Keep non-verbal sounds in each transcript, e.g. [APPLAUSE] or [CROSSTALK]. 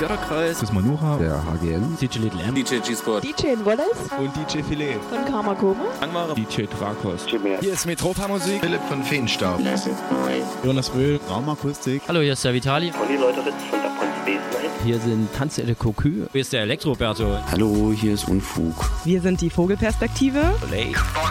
Götterkreis, Das ist Manuha. der HGN, DJ Little M, DJ G-Sport, DJ Wallace Und DJ Filet. von Karma Koma. Angmare, DJ Drakos. Hier ist Metropa Musik. Philipp von Feenstaub. Jonas Wöhl. Raumakustik. Hallo, hier ist der Vitali. Conny Leuteritz von der. Hier sind Tanze de Cocu. Hier ist der Elektroberto. Hallo, hier ist Unfug. Wir sind die Vogelperspektive.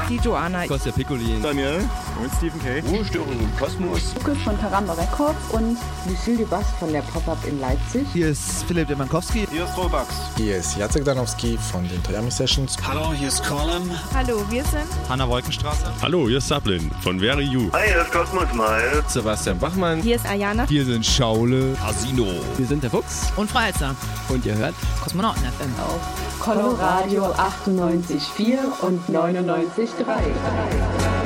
Die Joanna. Costa Piccolin. Daniel. Und Stephen K. Ruhestörung im Kosmos. Luke von Taramba Records und Lucille Dubas von der Pop-Up in Leipzig. Hier ist Philipp Demankowski. Hier ist Robux. Hier ist Jacek Danowski von den Triami Sessions. Hallo, hier ist Colin. Hallo, wir sind Hanna Wolkenstraße. Hallo, hier ist Sablin von Very You. Hi, hier ist Cosmos Mal. Sebastian Bachmann. hier ist Ayana. Hier sind Schaule. Casino. Wir sind der Fuchs. Und Freizer. Und ihr hört Kosmonauten FM. Coloradio 98,4 und 99,3.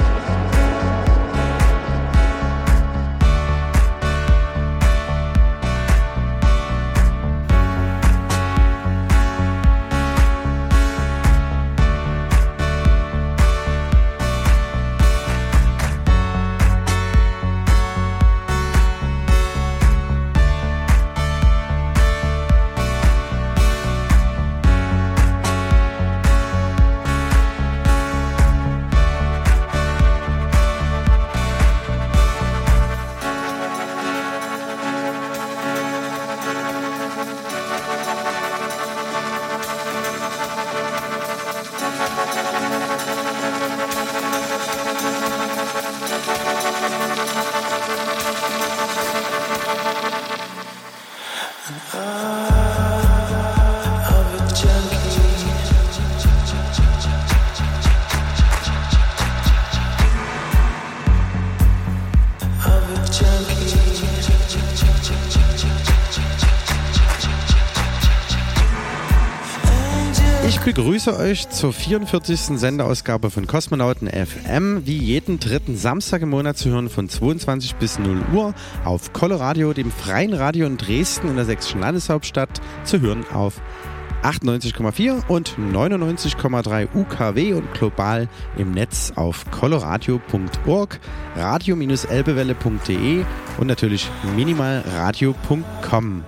Begrüße euch zur 44. Sendeausgabe von Kosmonauten FM, wie jeden dritten Samstag im Monat zu hören von 22 bis 0 Uhr auf Coloradio, dem freien Radio in Dresden in der sächsischen Landeshauptstadt, zu hören auf 98,4 und 99,3 UKW und global im Netz auf coloradio.org, radio-elbewelle.de und natürlich minimalradio.com.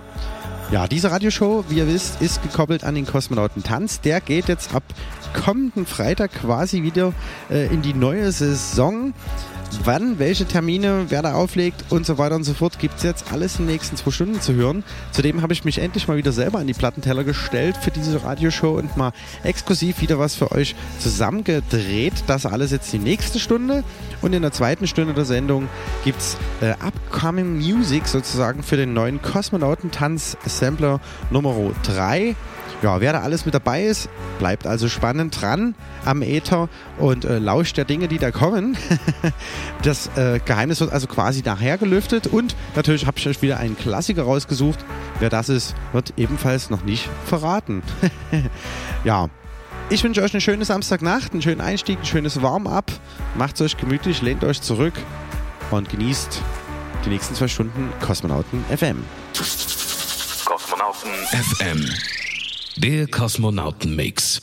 Ja, diese Radioshow, wie ihr wisst, ist gekoppelt an den Kosmonauten Tanz. Der geht jetzt ab kommenden Freitag quasi wieder äh, in die neue Saison. Wann, welche Termine, wer da auflegt und so weiter und so fort, gibt es jetzt alles in den nächsten zwei Stunden zu hören. Zudem habe ich mich endlich mal wieder selber an die Plattenteller gestellt für diese Radioshow und mal exklusiv wieder was für euch zusammengedreht. Das alles jetzt die nächste Stunde. Und in der zweiten Stunde der Sendung gibt es äh, Upcoming Music sozusagen für den neuen Kosmonautentanz-Sampler Nummer 3. Ja, wer da alles mit dabei ist, bleibt also spannend dran am Äther und äh, lauscht der Dinge, die da kommen. [LAUGHS] das äh, Geheimnis wird also quasi nachher gelüftet und natürlich habe ich euch wieder einen Klassiker rausgesucht. Wer das ist, wird ebenfalls noch nicht verraten. [LAUGHS] ja, ich wünsche euch eine schöne Samstagnacht, einen schönen Einstieg, ein schönes Warm-up. Macht's euch gemütlich, lehnt euch zurück und genießt die nächsten zwei Stunden Kosmonauten FM. Kosmonauten FM. Der Kosmonauten-Mix.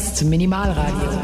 Hörst Minimalradio.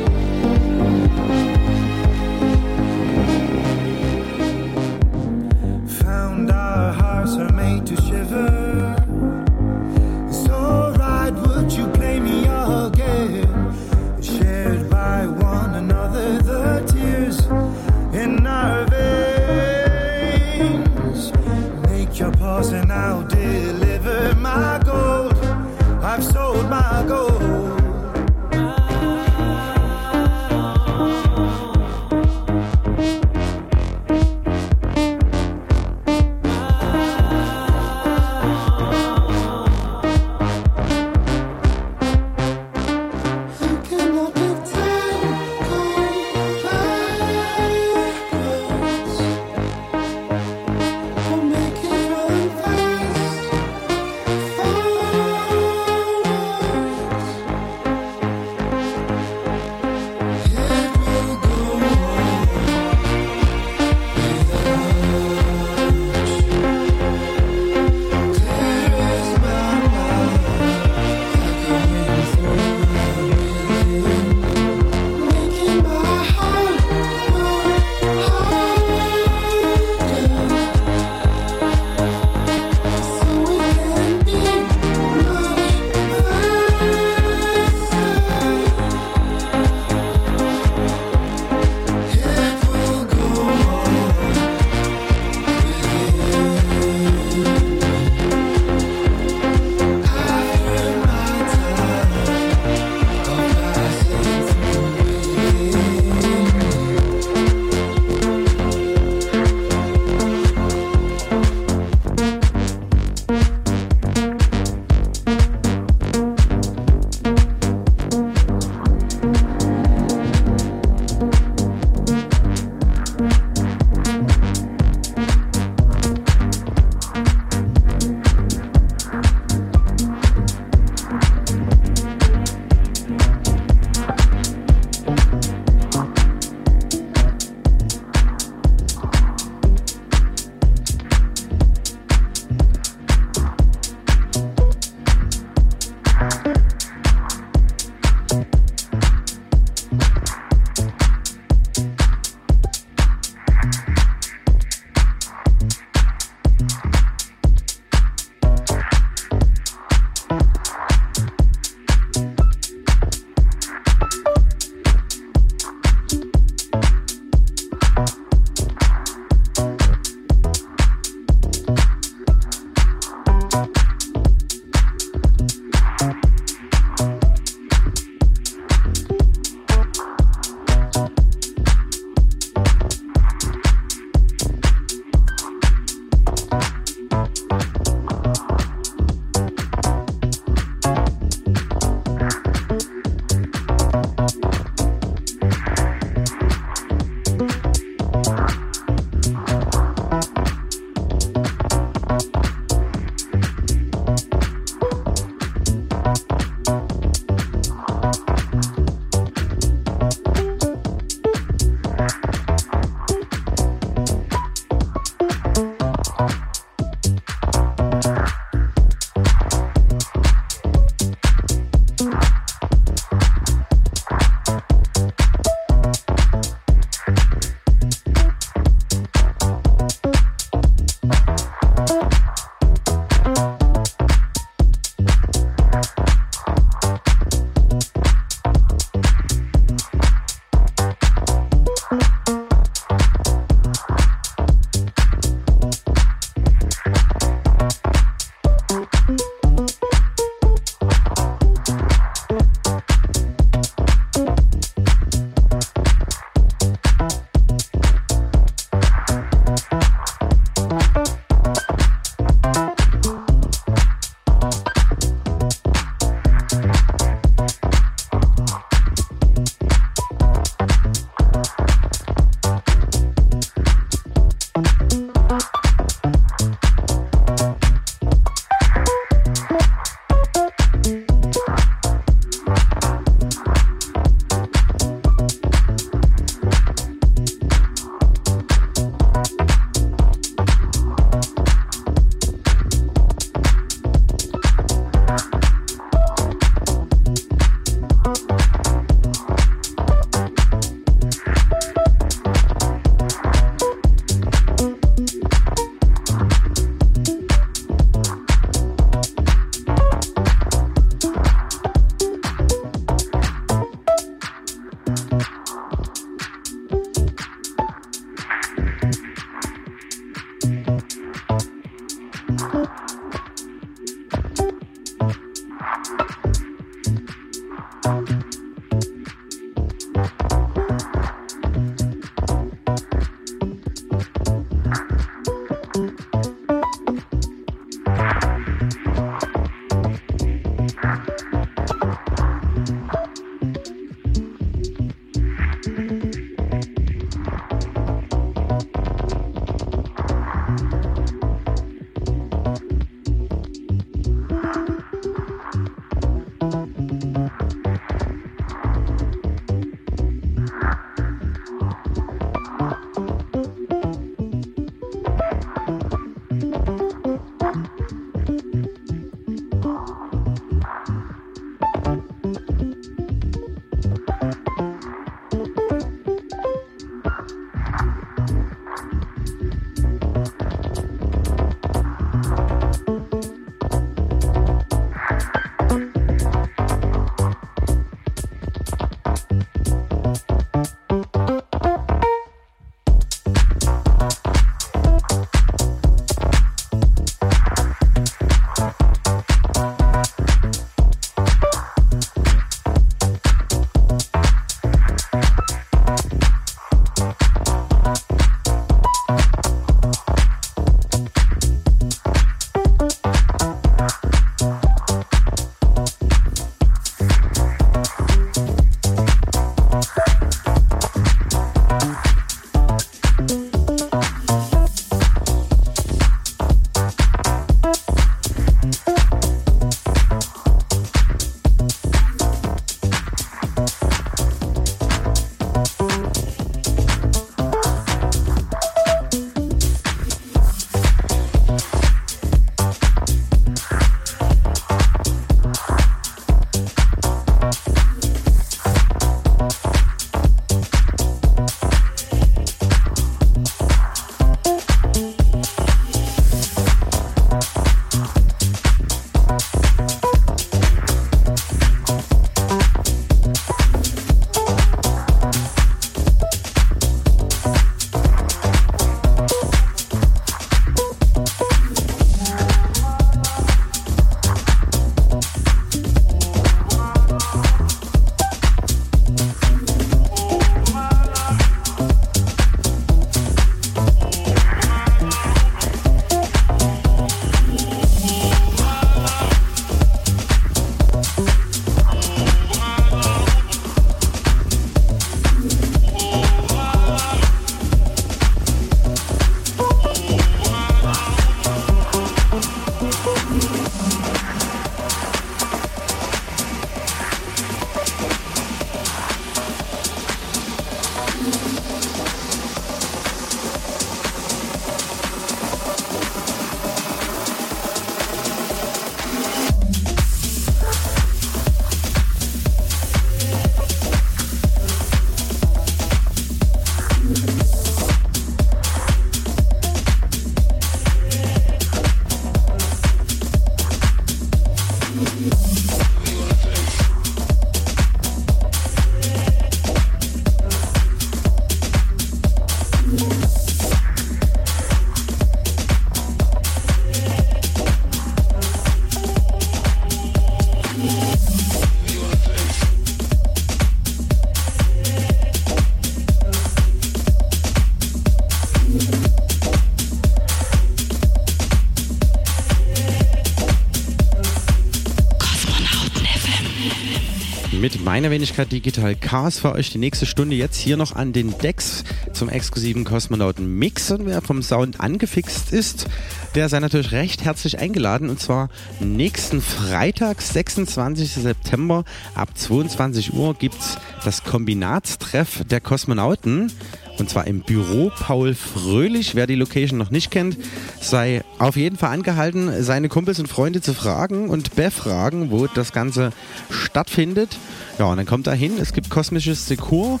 Meiner Wenigkeit Digital Chaos für euch die nächste Stunde jetzt hier noch an den Decks zum exklusiven Kosmonauten Mix und wer vom Sound angefixt ist, der sei natürlich recht herzlich eingeladen und zwar nächsten Freitag, 26. September ab 22 Uhr gibt's das Kombinatstreff der Kosmonauten und zwar im Büro Paul Fröhlich. Wer die Location noch nicht kennt, sei auf jeden Fall angehalten, seine Kumpels und Freunde zu fragen und befragen, wo das Ganze stattfindet. Ja, und dann kommt da hin. Es gibt kosmisches Dekor.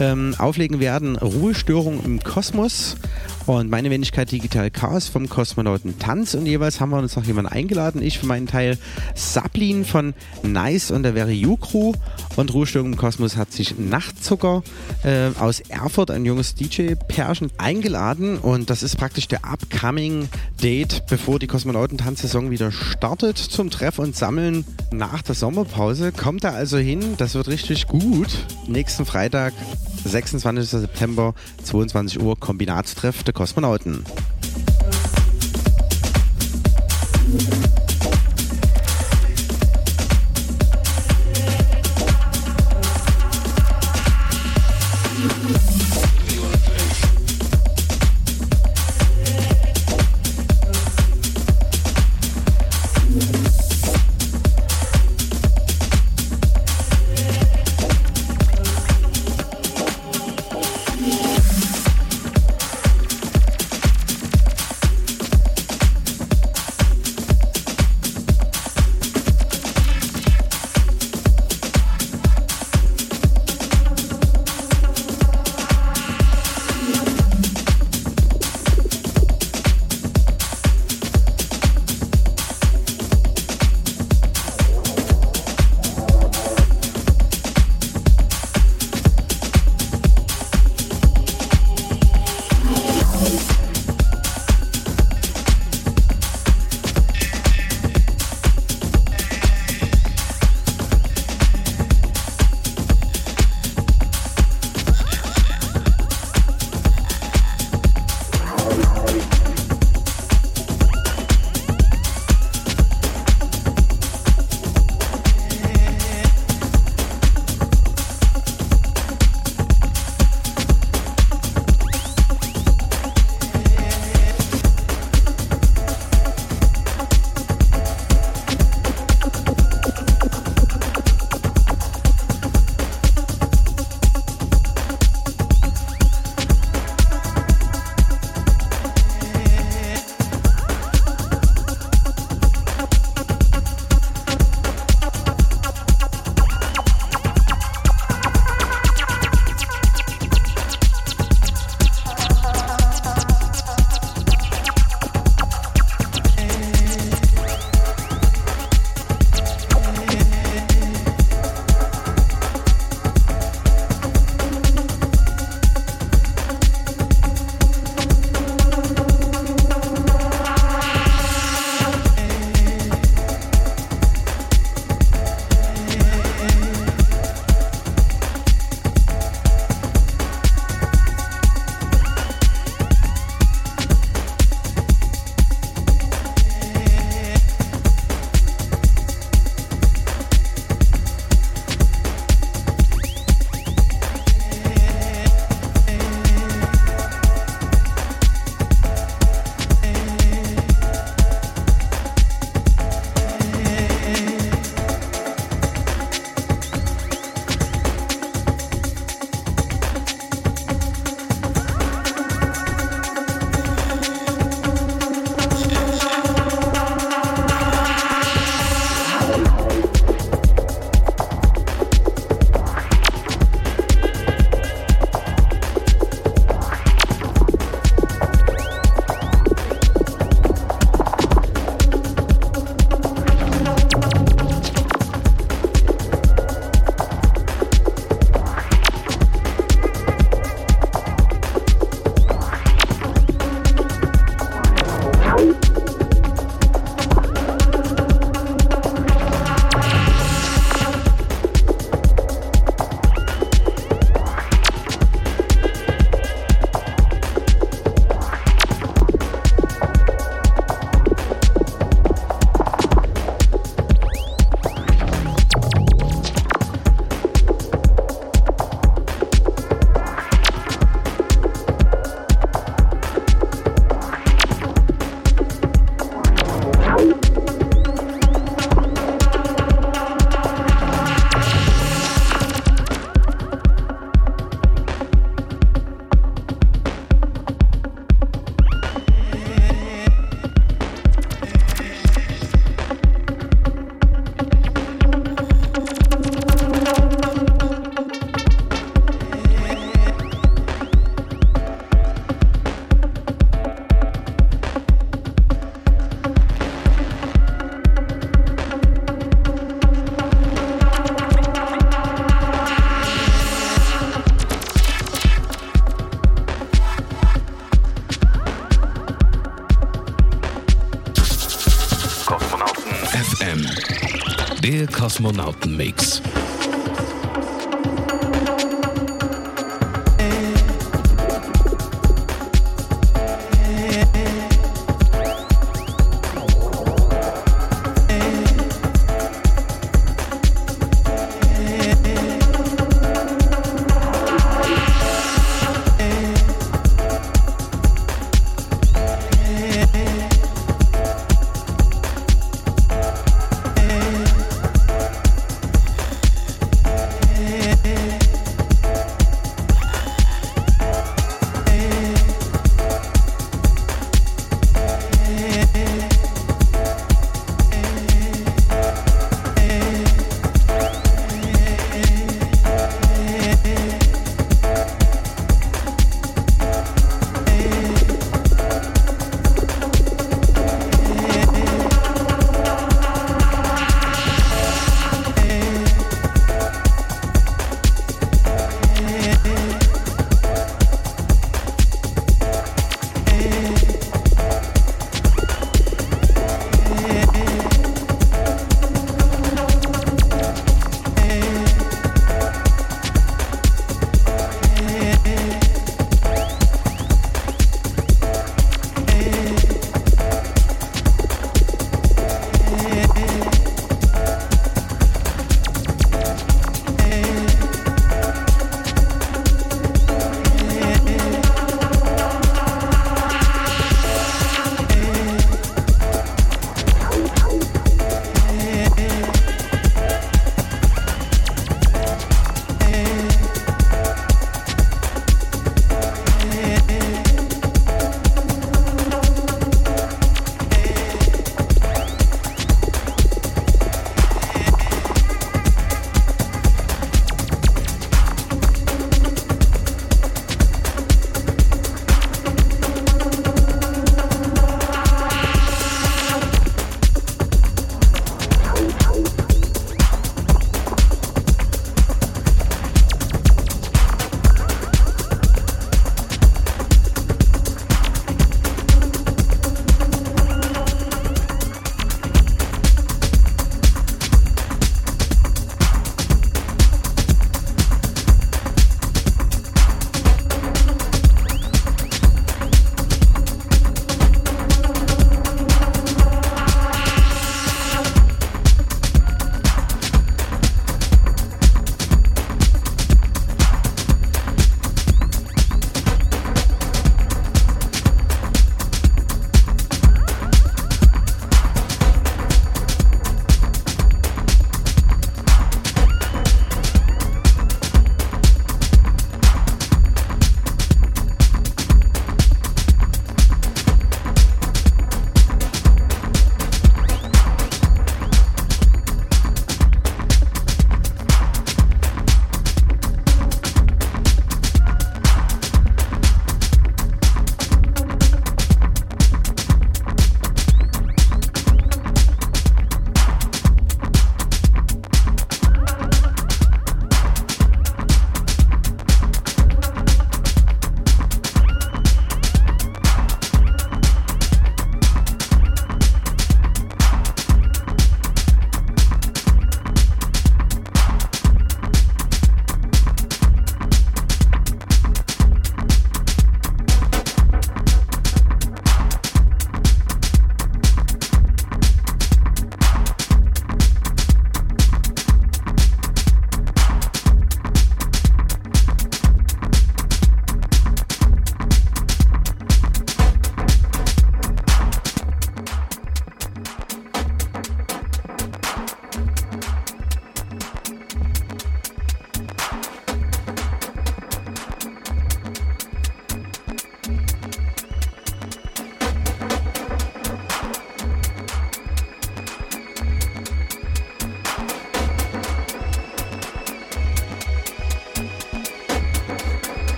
Ähm, auflegen werden Ruhestörung im Kosmos und meine Wenigkeit Digital Chaos vom Kosmonauten Tanz und jeweils haben wir uns noch jemanden eingeladen. Ich für meinen Teil Sablin von Nice und der Very Crew und Ruhestörung im Kosmos hat sich Nachtzucker äh, aus Erfurt, ein junges DJ-Pärchen, eingeladen und das ist praktisch der upcoming Date, bevor die Kosmonauten-Tanzsaison wieder startet zum Treff und Sammeln nach der Sommerpause. Kommt da also hin, das wird richtig gut. Nächsten Freitag 26. September, 22 Uhr, Kombinatstreff der Kosmonauten. Kosmonauten-Mix.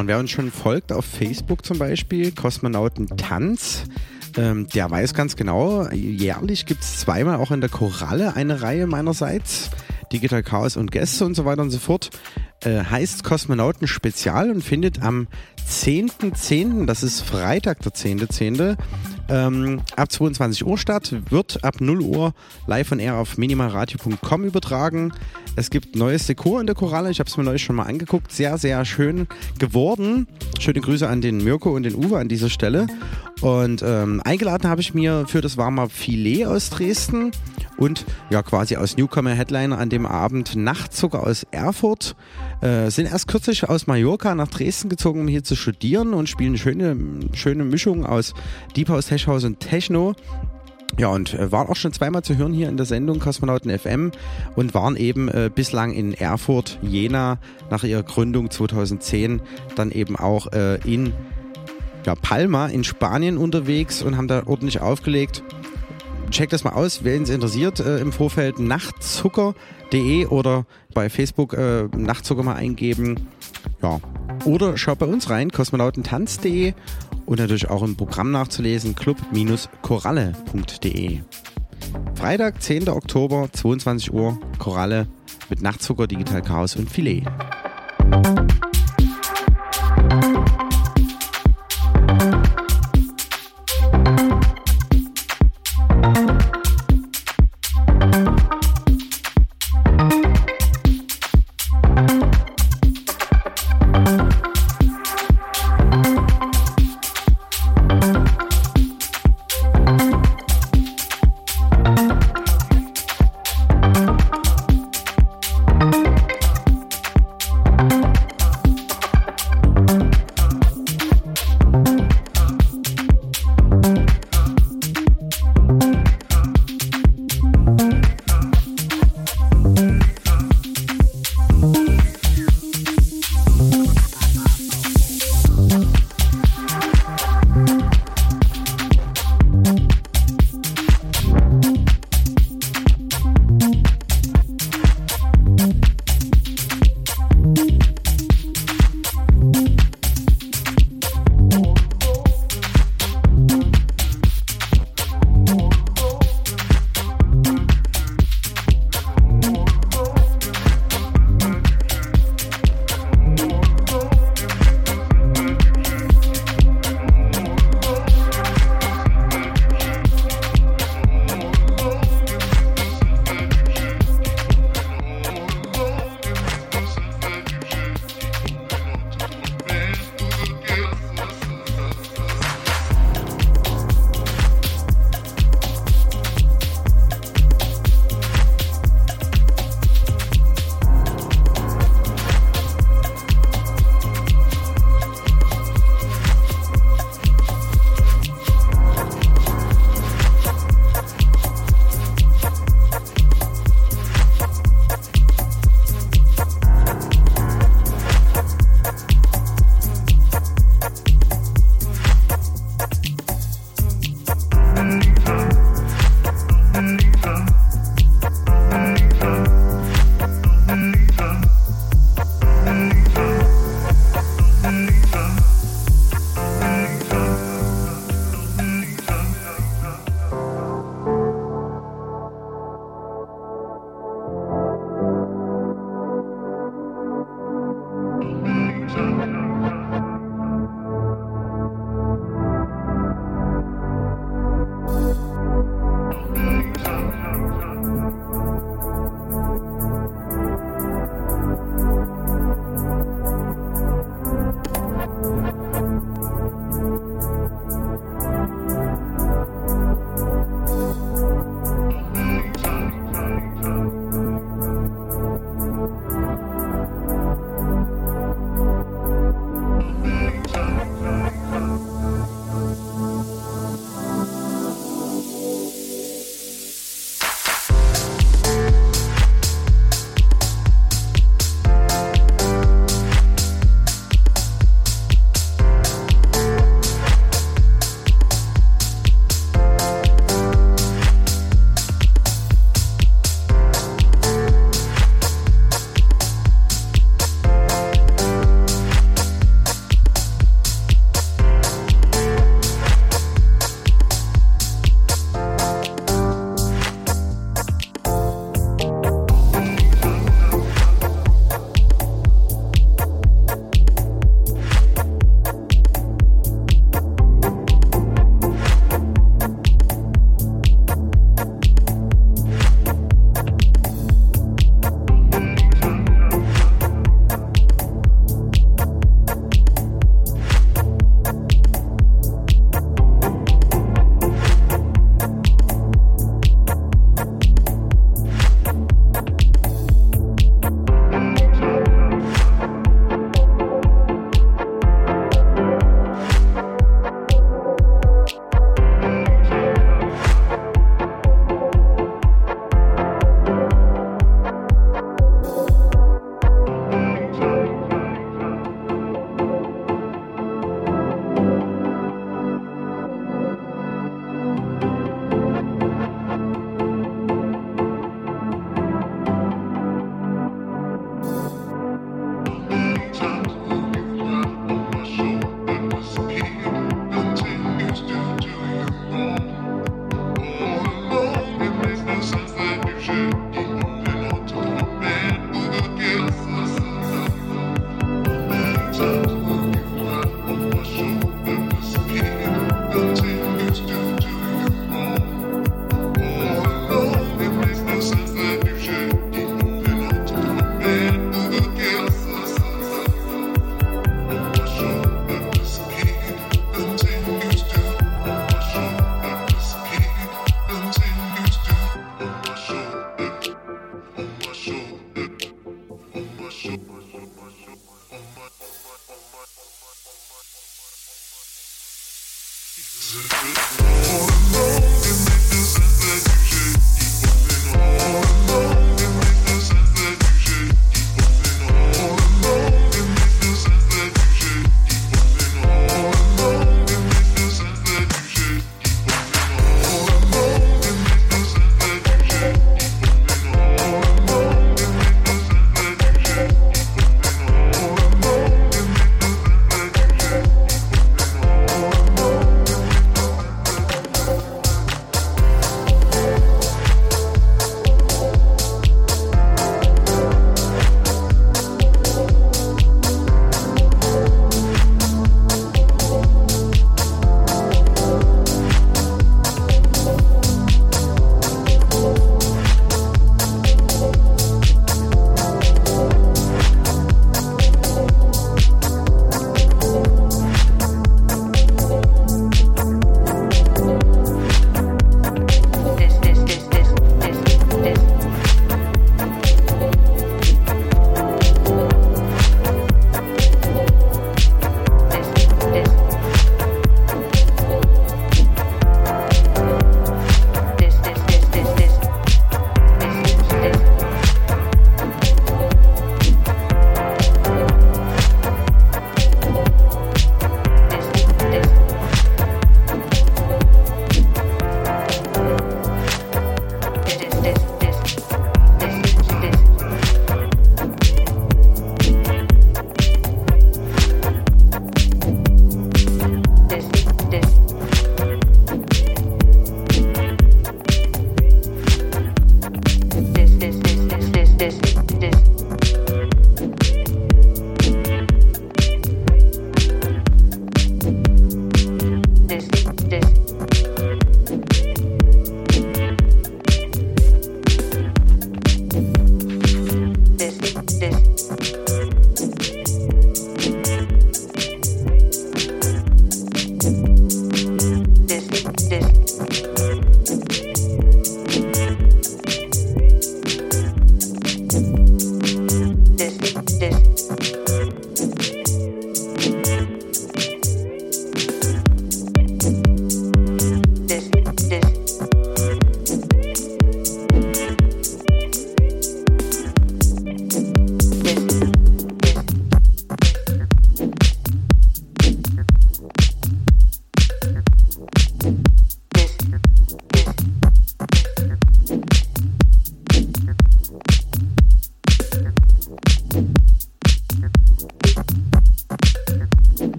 Und wer uns schon folgt auf Facebook zum Beispiel, Kosmonauten Tanz, ähm, der weiß ganz genau, jährlich gibt es zweimal auch in der Koralle eine Reihe meinerseits. Digital Chaos und Gäste und so weiter und so fort. Äh, heißt Kosmonauten Spezial und findet am 10.10., .10., das ist Freitag der 10.10., .10., ähm, ab 22 Uhr statt, wird ab 0 Uhr live on air auf minimalradio.com übertragen. Es gibt neues Dekor in der Koralle, ich habe es mir neulich schon mal angeguckt, sehr, sehr schön geworden. Schöne Grüße an den Mirko und den Uwe an dieser Stelle. Und ähm, eingeladen habe ich mir für das warme Filet aus Dresden und ja quasi aus Newcomer Headliner an dem Abend Nachtzucker aus Erfurt. Äh, sind erst kürzlich aus Mallorca nach Dresden gezogen, um hier zu studieren und spielen schöne, schöne Mischung aus Deep House, Tech House und Techno. Ja, und äh, waren auch schon zweimal zu hören hier in der Sendung Kosmonauten FM und waren eben äh, bislang in Erfurt, Jena, nach ihrer Gründung 2010, dann eben auch äh, in ja, Palma in Spanien unterwegs und haben da ordentlich aufgelegt checkt das mal aus, wen es interessiert, äh, im Vorfeld nachtzucker.de oder bei Facebook äh, Nachtzucker mal eingeben. Ja. Oder schaut bei uns rein, kosmonautentanz.de und natürlich auch im Programm nachzulesen, club-koralle.de. Freitag, 10. Oktober, 22 Uhr, Koralle mit Nachtzucker, Digital Chaos und Filet.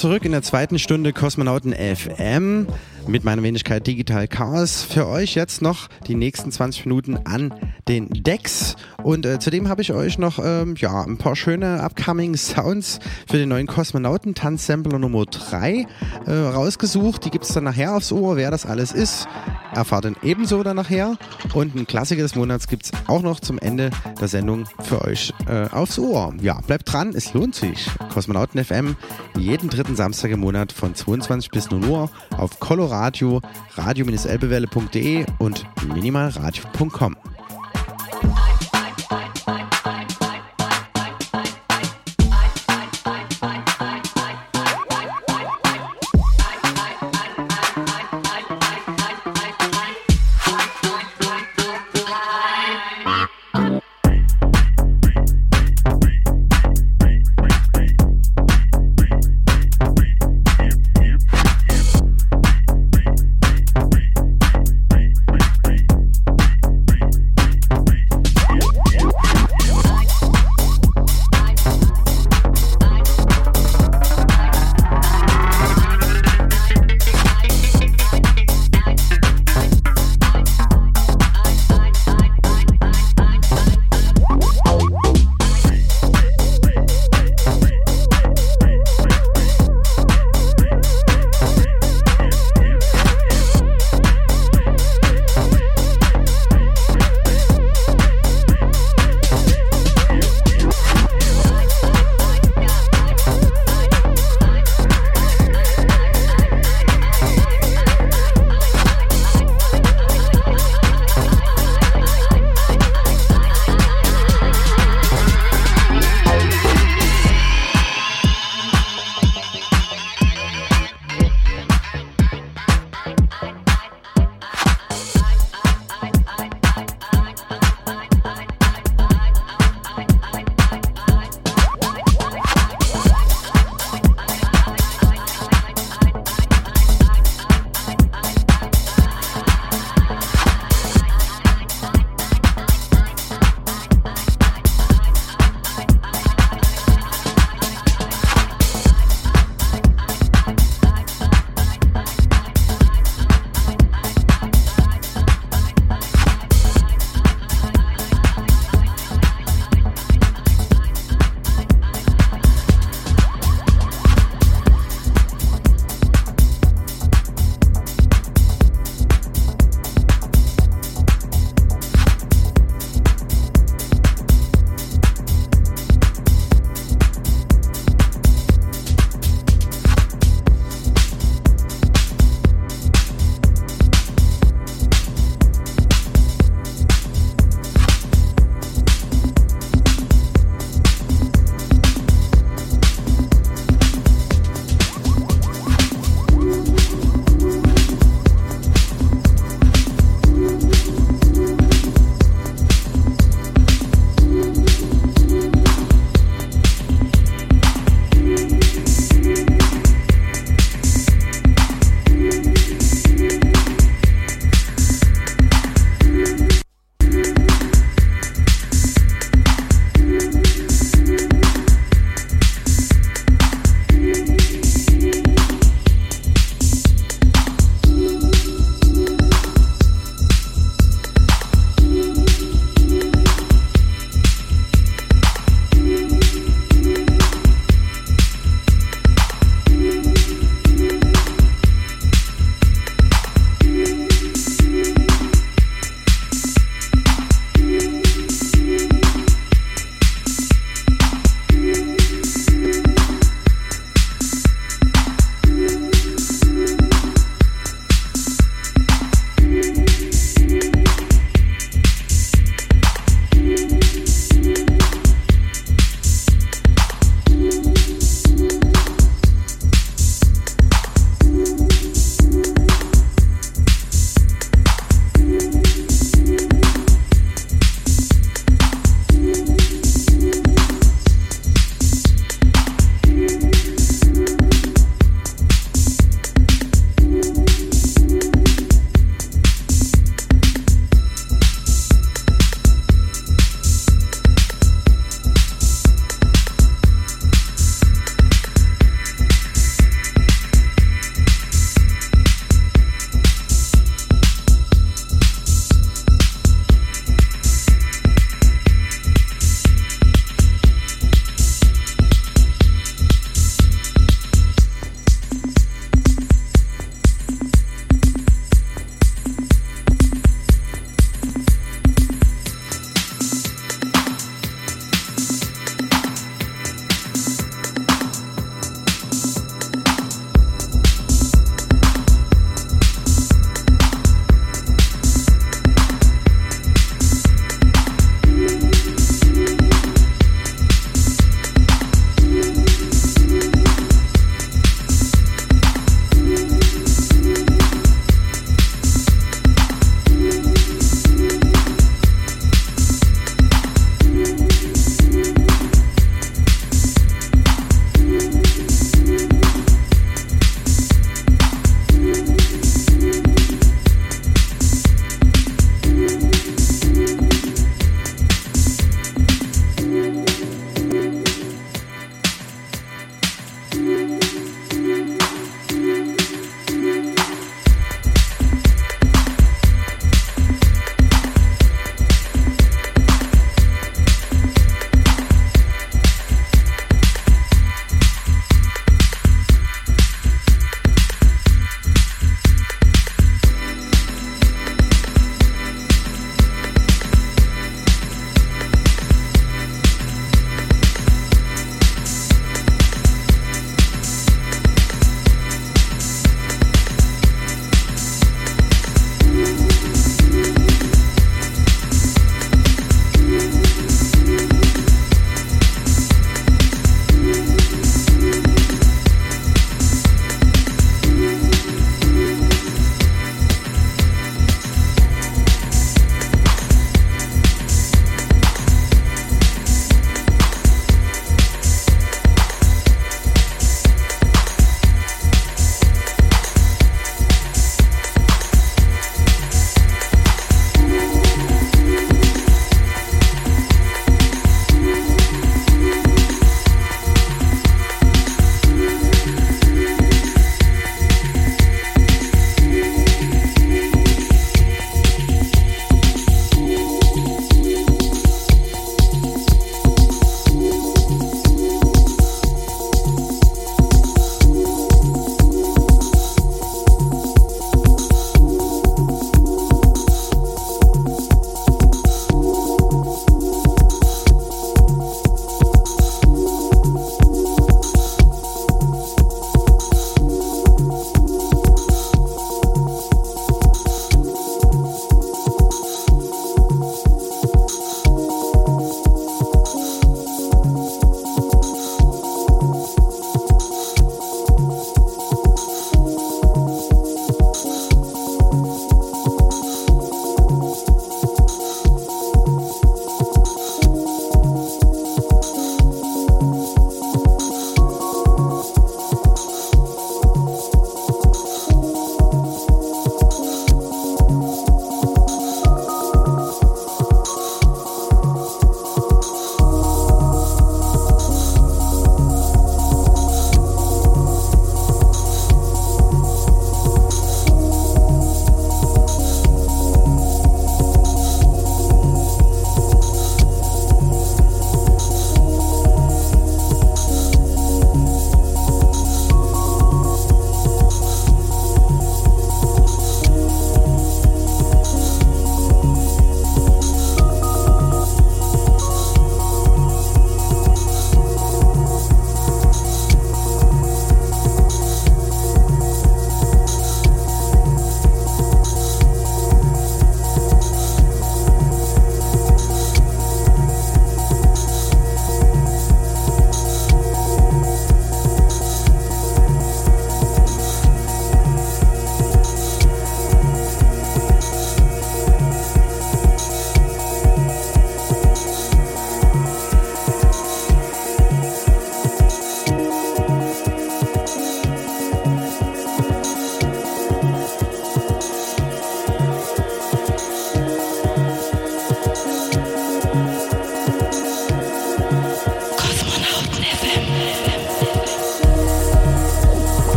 Zurück in der zweiten Stunde Kosmonauten FM mit meiner Wenigkeit Digital Chaos. Für euch jetzt noch die nächsten 20 Minuten an den Decks. Und äh, zudem habe ich euch noch ähm, ja, ein paar schöne upcoming Sounds für den neuen Kosmonautentanz-Sampler Nummer 3 äh, rausgesucht. Die gibt es dann nachher aufs Ohr. Wer das alles ist, erfahrt ihr ebenso dann nachher. Und ein Klassiker des Monats gibt es auch noch zum Ende der Sendung für euch äh, aufs Ohr. Ja, bleibt dran, es lohnt sich. Kosmonauten FM jeden dritten Samstag im Monat von 22 bis 0 Uhr auf Coloradio, radio-elbewelle.de und minimalradio.com.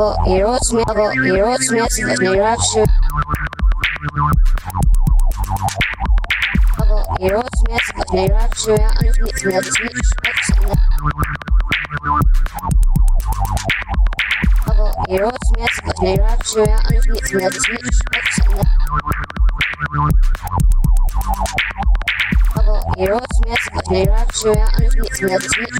level, Eros level, Eros message is near option. Level, Eros message is near option, and it meets me as a snitch. Level, Eros message is near option, and it meets me as a snitch. Level, Eros message is near option, and it meets me as a snitch.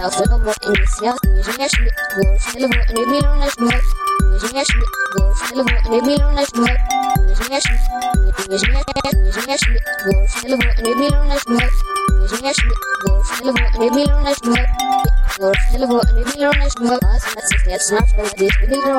Yazılımı enis yaz Nijneşmi Golf telefon ne milyonlaşma Nijneşmi Golf telefon ne milyonlaşma Nijneşmi Nijneşmi Golf telefon ne milyonlaşma Nijneşmi Golf telefon ne milyonlaşma Golf telefon ne milyonlaşma Aslında siz ne sınav kadar bir milyon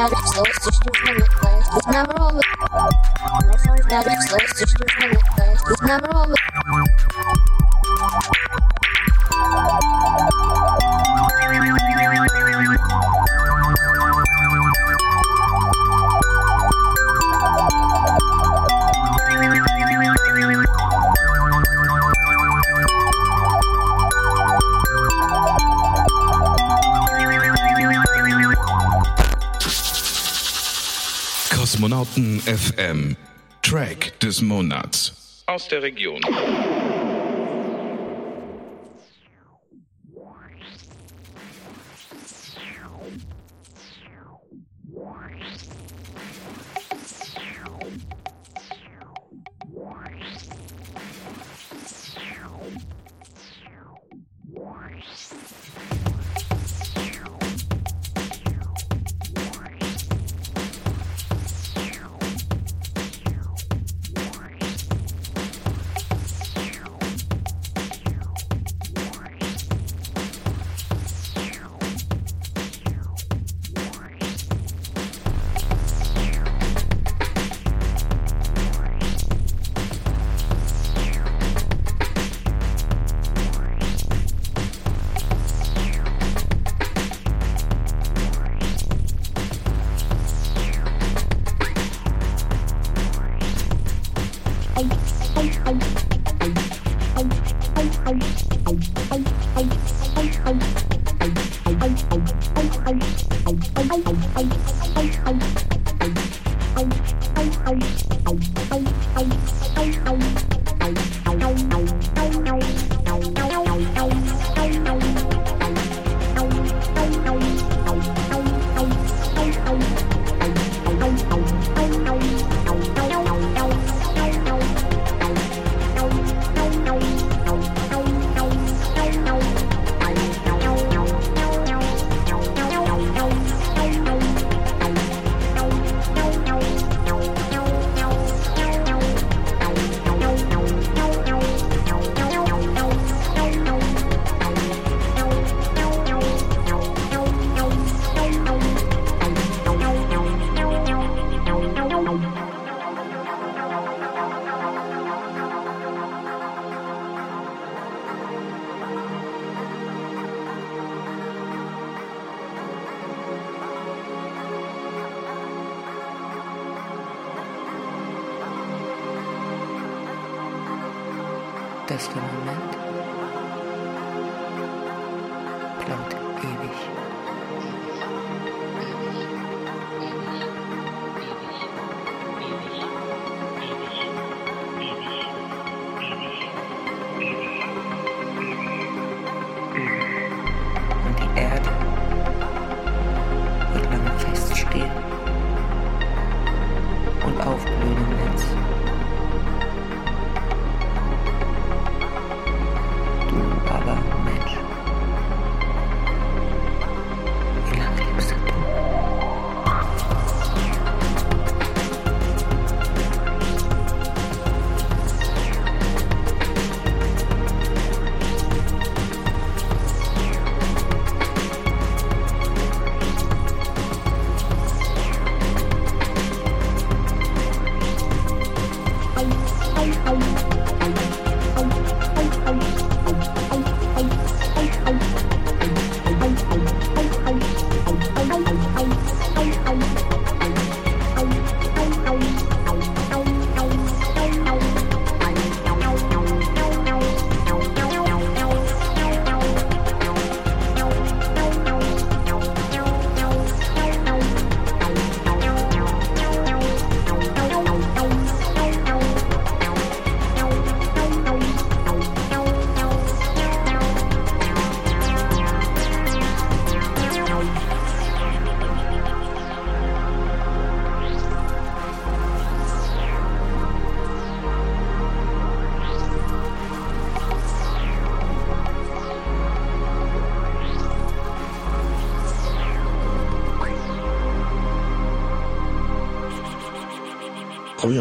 I'm sisters from the place. Number on Kosmonauten FM. Track des Monats. Aus der Region.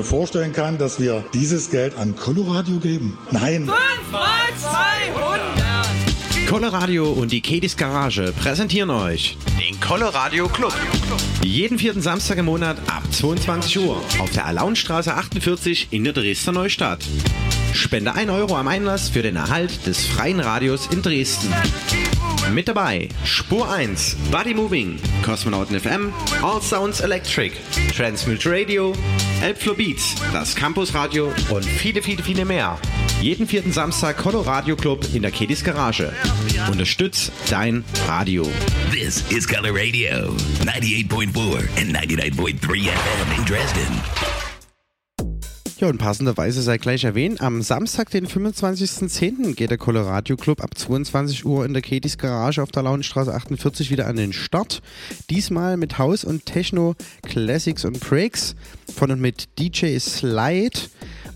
Vorstellen kann, dass wir dieses Geld an Coloradio geben? Nein. 5 mal 200! Coloradio und die Kedis Garage präsentieren euch den Coloradio Club. Jeden vierten Samstag im Monat ab 22 Uhr auf der Alaunstraße 48 in der Dresdner Neustadt. Spende 1 Euro am Einlass für den Erhalt des freien Radios in Dresden. Mit dabei Spur 1, Body Moving, Kosmonauten FM, All Sounds Electric, Transmute Radio, Elbflow Beats, das Campus Radio und viele, viele, viele mehr. Jeden vierten Samstag Coloradio Club in der Kedis Garage. Unterstütz dein Radio. This is Color Radio, 98.4 and 99.3 FM in Dresden. Ja, und passenderweise sei gleich erwähnt, am Samstag, den 25.10. geht der Coloradio Club ab 22 Uhr in der Kedis Garage auf der Launenstraße 48 wieder an den Start. Diesmal mit House und Techno, Classics und Breaks von und mit DJ Slide.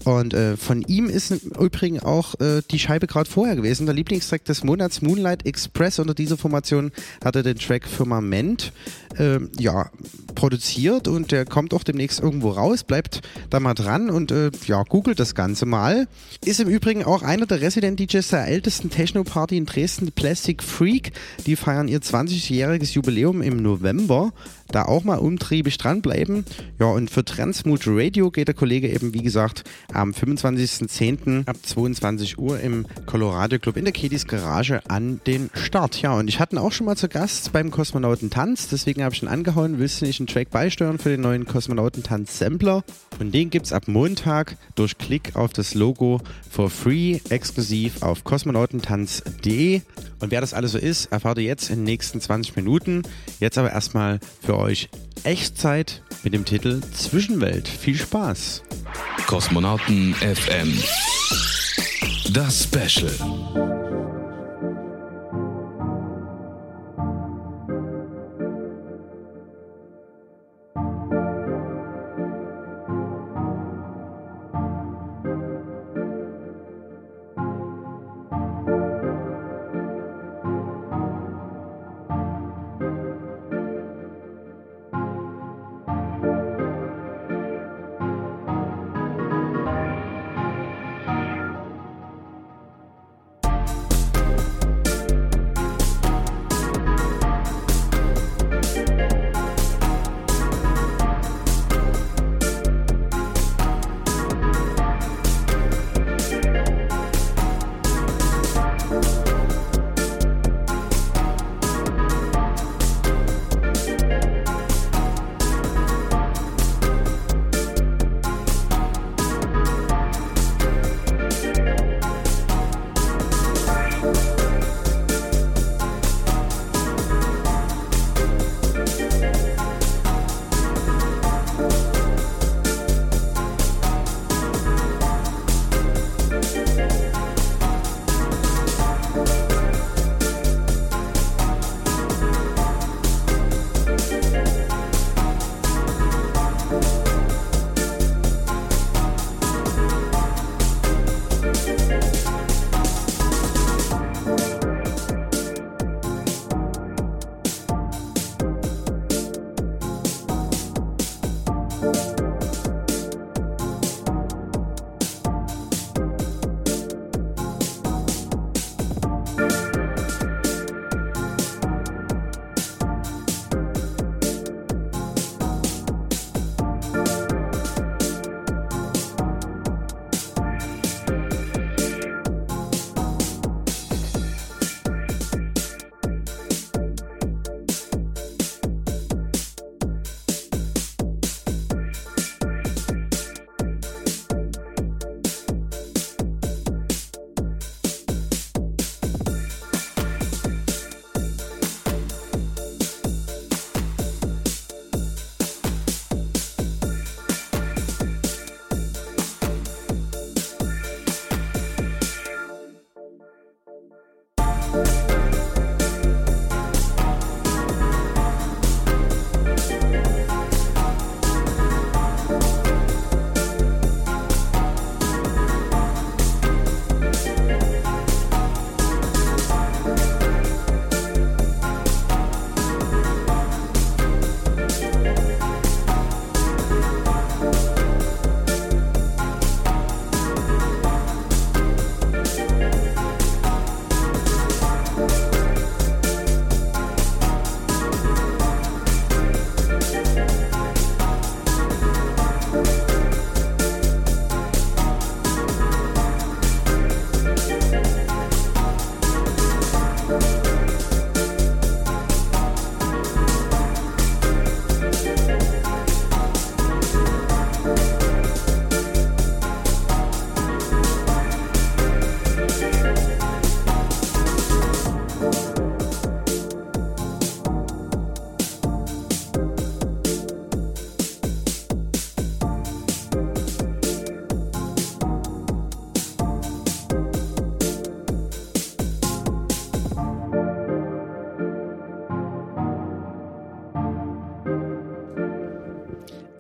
Und äh, von ihm ist im Übrigen auch äh, die Scheibe gerade vorher gewesen. Der Lieblingstrack des Monats Moonlight Express. Unter dieser Formation hat er den Track Firmament äh, ja, produziert und der kommt auch demnächst irgendwo raus. Bleibt da mal dran und äh, ja, googelt das Ganze mal. Ist im Übrigen auch einer der Resident DJs der ältesten Techno-Party in Dresden, Plastic Freak. Die feiern ihr 20-jähriges Jubiläum im November. Da auch mal umtriebig dranbleiben. Ja, und für Transmute Radio geht der Kollege eben, wie gesagt, am 25.10. ab 22 Uhr im Colorado Club in der Kedis Garage an den Start. Ja, und ich hatte ihn auch schon mal zu Gast beim Kosmonautentanz, deswegen habe ich ihn angehauen. Willst du nicht einen Track beisteuern für den neuen Kosmonautentanz-Sampler? Und den gibt es ab Montag durch Klick auf das Logo for free exklusiv auf kosmonautentanz.de. Und wer das alles so ist, erfahrt ihr jetzt in den nächsten 20 Minuten. Jetzt aber erstmal für euch Echtzeit mit dem Titel Zwischenwelt. Viel Spaß! Kosmonauten FM das Special.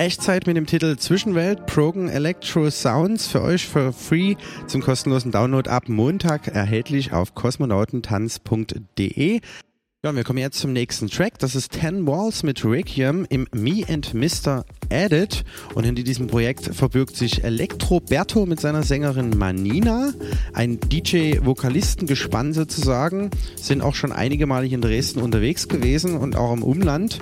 Echtzeit mit dem Titel Zwischenwelt Progen Electro Sounds für euch für free zum kostenlosen Download ab Montag erhältlich auf kosmonautentanz.de. Ja, wir kommen jetzt zum nächsten Track. Das ist Ten Walls mit Requiem im Me and Mr. Edit. Und hinter diesem Projekt verbirgt sich Elektro Berto mit seiner Sängerin Manina. Ein DJ-Vokalistengespann sozusagen. Sind auch schon einige Male hier in Dresden unterwegs gewesen und auch im Umland.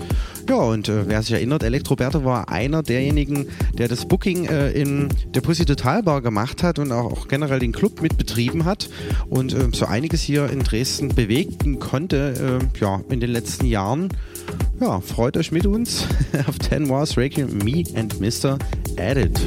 Ja, und äh, wer sich erinnert, Elektroberto war einer derjenigen, der das Booking äh, in der Pussy Total Bar gemacht hat und auch, auch generell den Club mitbetrieben hat und äh, so einiges hier in Dresden bewegen konnte, äh, ja, in den letzten Jahren. Ja, freut euch mit uns [LAUGHS] auf 10 Wars Requiem, Me and Mr. Edit.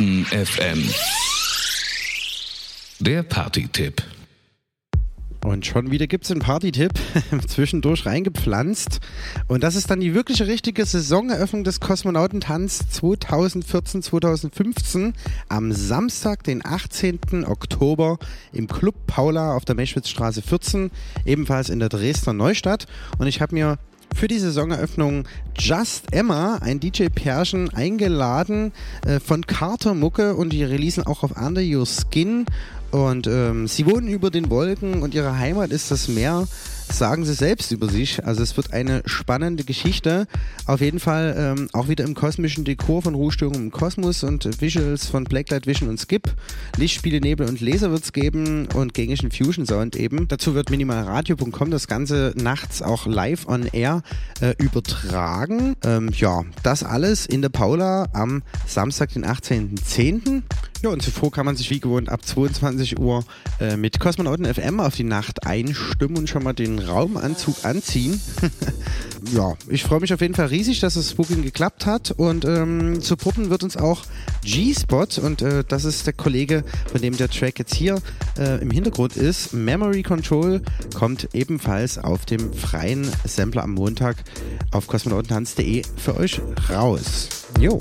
Kosmonauten FM. Der Party-Tipp. Und schon wieder gibt es einen Party-Tipp, [LAUGHS] zwischendurch reingepflanzt. Und das ist dann die wirkliche richtige Saisoneröffnung des Kosmonautentanz 2014-2015 am Samstag, den 18. Oktober im Club Paula auf der Meschwitzstraße 14, ebenfalls in der Dresdner Neustadt. Und ich habe mir für die Saisoneröffnung Just Emma, ein DJ-Pärchen, eingeladen äh, von Carter Mucke und die releasen auch auf Under Your Skin. Und ähm, sie wohnen über den Wolken und ihre Heimat ist das Meer sagen sie selbst über sich. Also es wird eine spannende Geschichte. Auf jeden Fall ähm, auch wieder im kosmischen Dekor von Ruhestörungen im Kosmos und Visuals von Blacklight Vision und Skip. Lichtspiele, Nebel und Laser wird es geben und gängischen Fusion Sound eben. Dazu wird minimalradio.com das Ganze nachts auch live on air äh, übertragen. Ähm, ja, das alles in der Paula am Samstag, den 18.10. Ja, und zuvor kann man sich wie gewohnt ab 22 Uhr äh, mit Kosmonauten FM auf die Nacht einstimmen und schon mal den Raumanzug anziehen. [LAUGHS] ja, ich freue mich auf jeden Fall riesig, dass das Booking geklappt hat und ähm, supporten wird uns auch G-Spot und äh, das ist der Kollege, von dem der Track jetzt hier äh, im Hintergrund ist. Memory Control kommt ebenfalls auf dem freien Sampler am Montag auf kosmonautentanz.de für euch raus. Jo.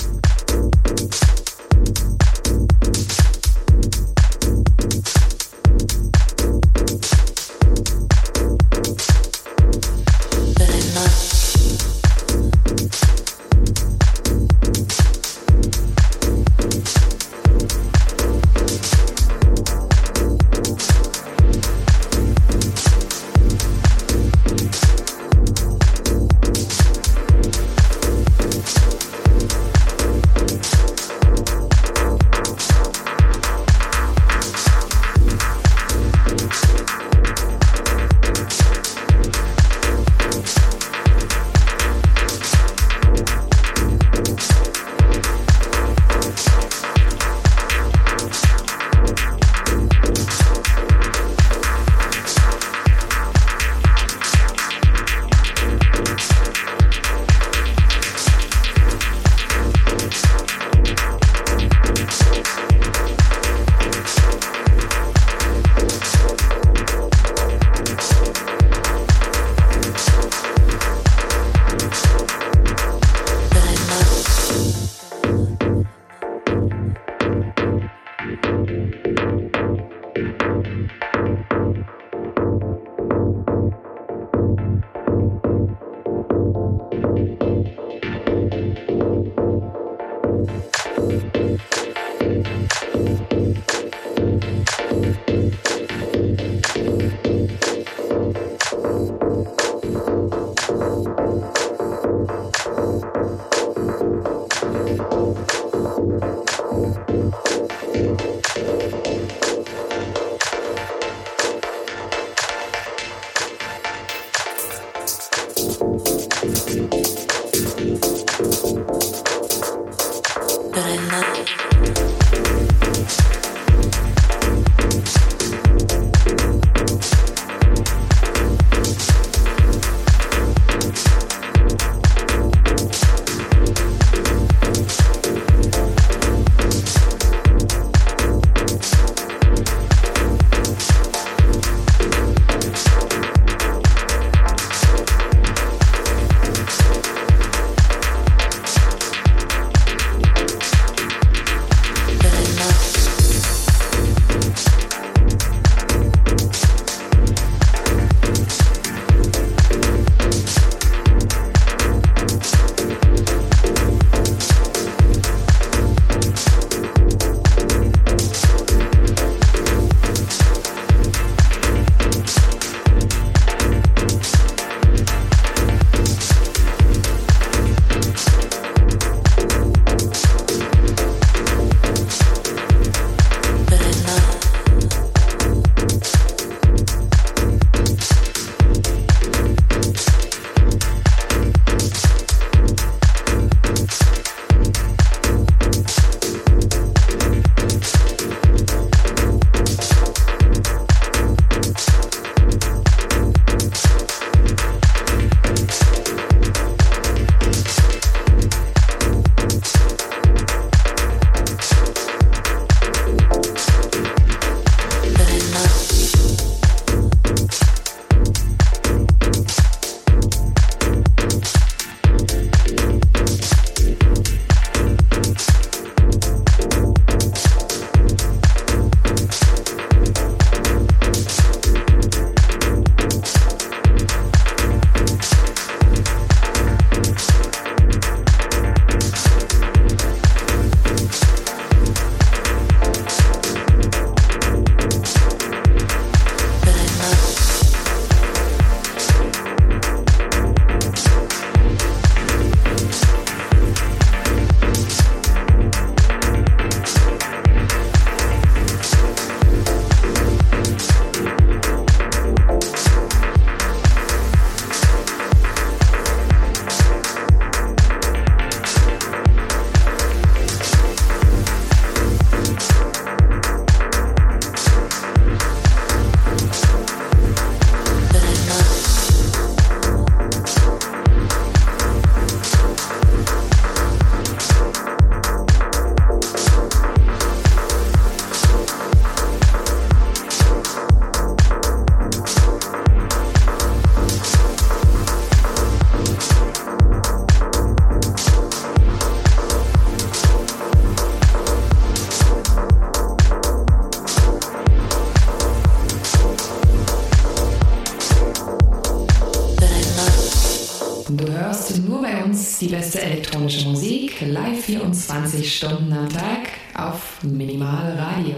Die beste elektronische Musik, live 24 Stunden am Tag auf Minimal Radio.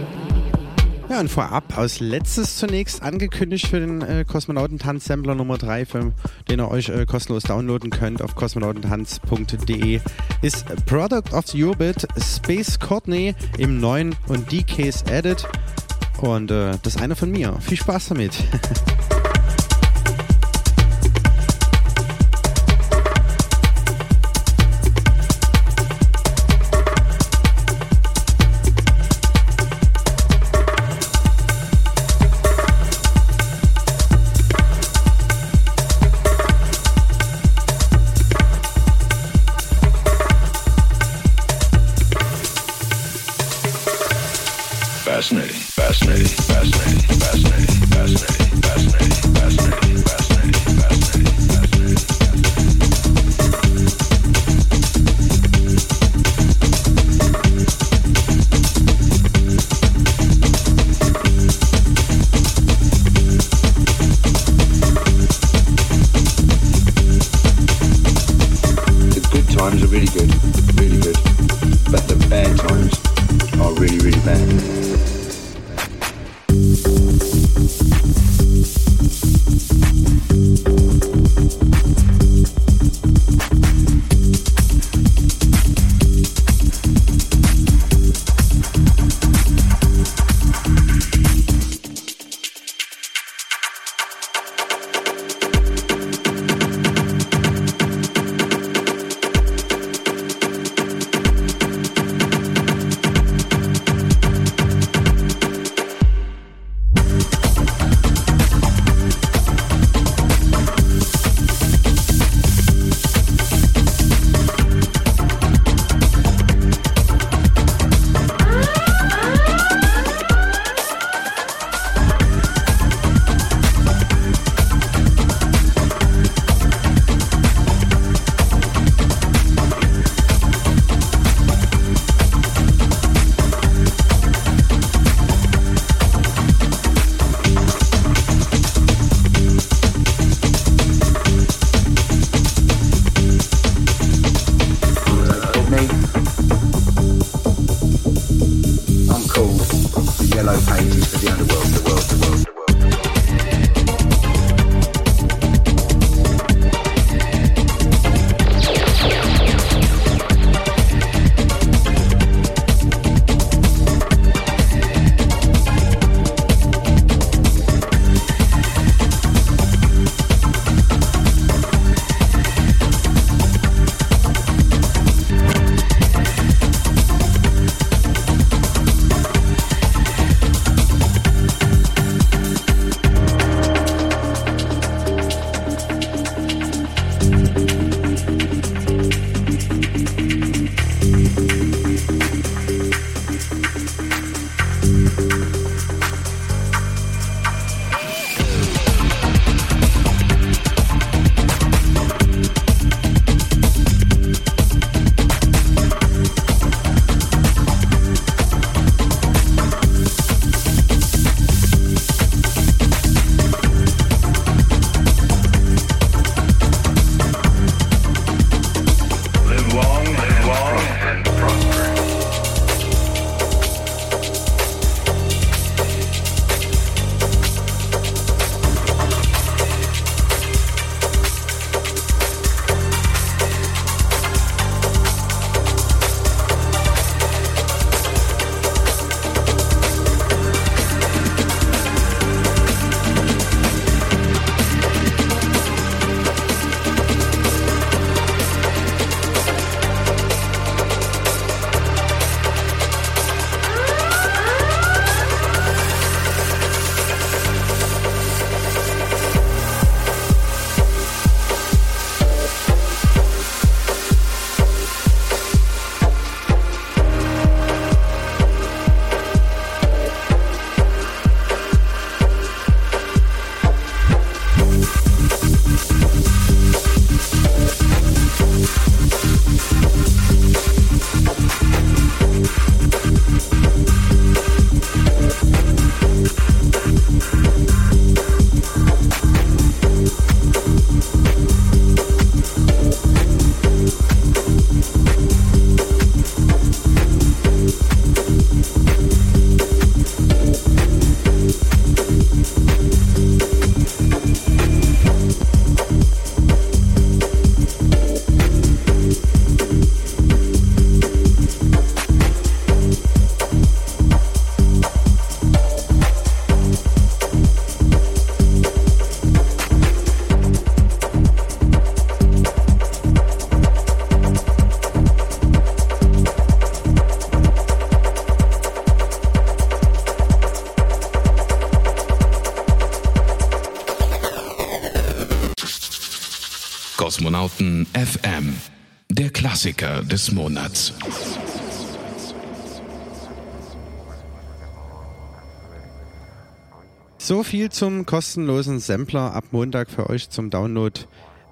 Ja, und vorab aus letztes zunächst angekündigt für den äh, Kosmonautentanz-Sampler Nummer 3, für den ihr euch äh, kostenlos downloaden könnt auf kosmonautentanz.de, ist Product of the Orbit Space Courtney im neuen und DKs Edit. Und äh, das ist einer von mir. Viel Spaß damit. [LAUGHS] really good. But the bad times are really, really bad. Des Monats. So viel zum kostenlosen Sampler ab Montag für euch zum Download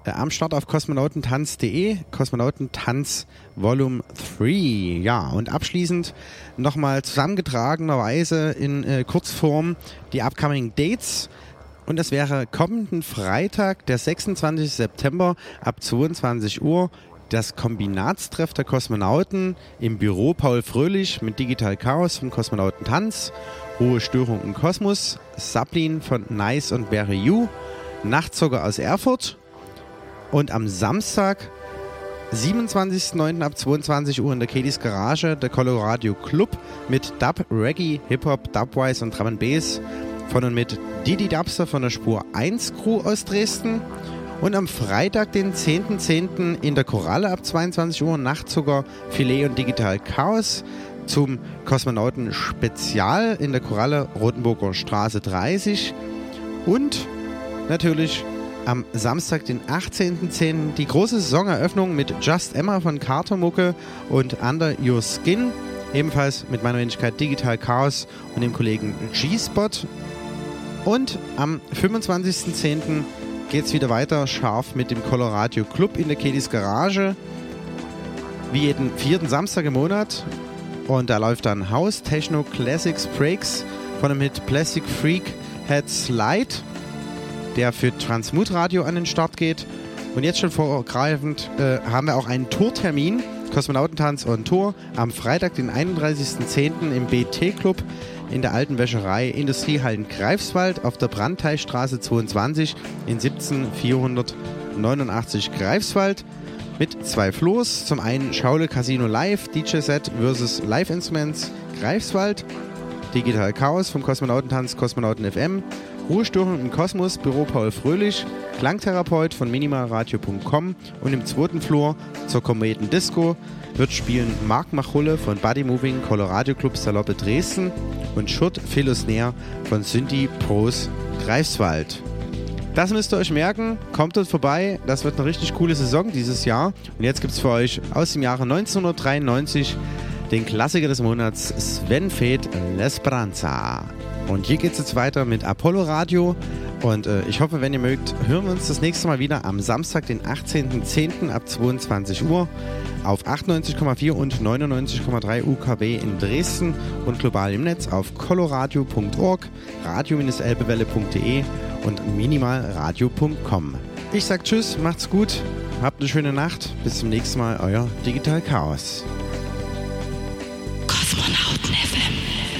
äh, am Start auf kosmonautentanz.de, Kosmonautentanz Volume 3. Ja, und abschließend nochmal zusammengetragenerweise in äh, Kurzform die upcoming Dates. Und das wäre kommenden Freitag, der 26. September ab 22 Uhr, das Kombinatstreff der Kosmonauten im Büro Paul Fröhlich mit Digital Chaos vom Kosmonautentanz, Hohe Störung im Kosmos, Sablin von Nice und Very You, Nachtzucker aus Erfurt und am Samstag, 27.09. ab 22 Uhr in der Katie's Garage, der Colorado Club mit Dub, Reggae, Hip-Hop, Dubwise und Drum Bass von und mit Didi Dubster von der Spur 1 Crew aus Dresden. Und am Freitag, den 10.10. in der Koralle ab 22 Uhr Nachtzucker, Filet und Digital Chaos zum Kosmonauten Spezial in der Koralle Rotenburger Straße 30. Und natürlich am Samstag, den 18.10. die große Saisoneröffnung mit Just Emma von Carter Mucke und Under Your Skin. Ebenfalls mit meiner Wenigkeit Digital Chaos und dem Kollegen G-Spot. Und am 25.10. geht es wieder weiter scharf mit dem Colorado Club in der Katie's Garage. Wie jeden vierten Samstag im Monat. Und da läuft dann House Techno Classics Breaks von dem Hit Plastic Freak Head Slide der für Transmut Radio an den Start geht. Und jetzt schon vorgreifend äh, haben wir auch einen Tourtermin, Kosmonautentanz on Tour, am Freitag, den 31.10. im BT Club in der alten Wäscherei Industriehallen Greifswald auf der Brandteichstraße 22 in 17489 Greifswald mit zwei Floors. Zum einen Schaule Casino Live, DJ Set versus Live Instruments Greifswald, Digital Chaos vom Kosmonautentanz Kosmonauten FM Ruhestörung im Kosmos, Büro Paul Fröhlich, Klangtherapeut von minimalradio.com und im zweiten Flur zur Kometen Disco wird spielen Marc Machulle von Body Moving Colorado Club Saloppe Dresden und Schurt Philusner von Synthi Pros Greifswald. Das müsst ihr euch merken, kommt dort vorbei, das wird eine richtig coole Saison dieses Jahr. Und jetzt gibt es für euch aus dem Jahre 1993 den Klassiker des Monats Sven Feth L'Esperanza. Und hier geht es jetzt weiter mit Apollo Radio. Und äh, ich hoffe, wenn ihr mögt, hören wir uns das nächste Mal wieder am Samstag, den 18.10. ab 22 Uhr auf 98,4 und 99,3 UKW in Dresden und global im Netz auf coloradio.org, radio-elbewelle.de und minimalradio.com. Ich sag Tschüss, macht's gut, habt eine schöne Nacht, bis zum nächsten Mal, euer Digital Chaos. Kosmonauten FM.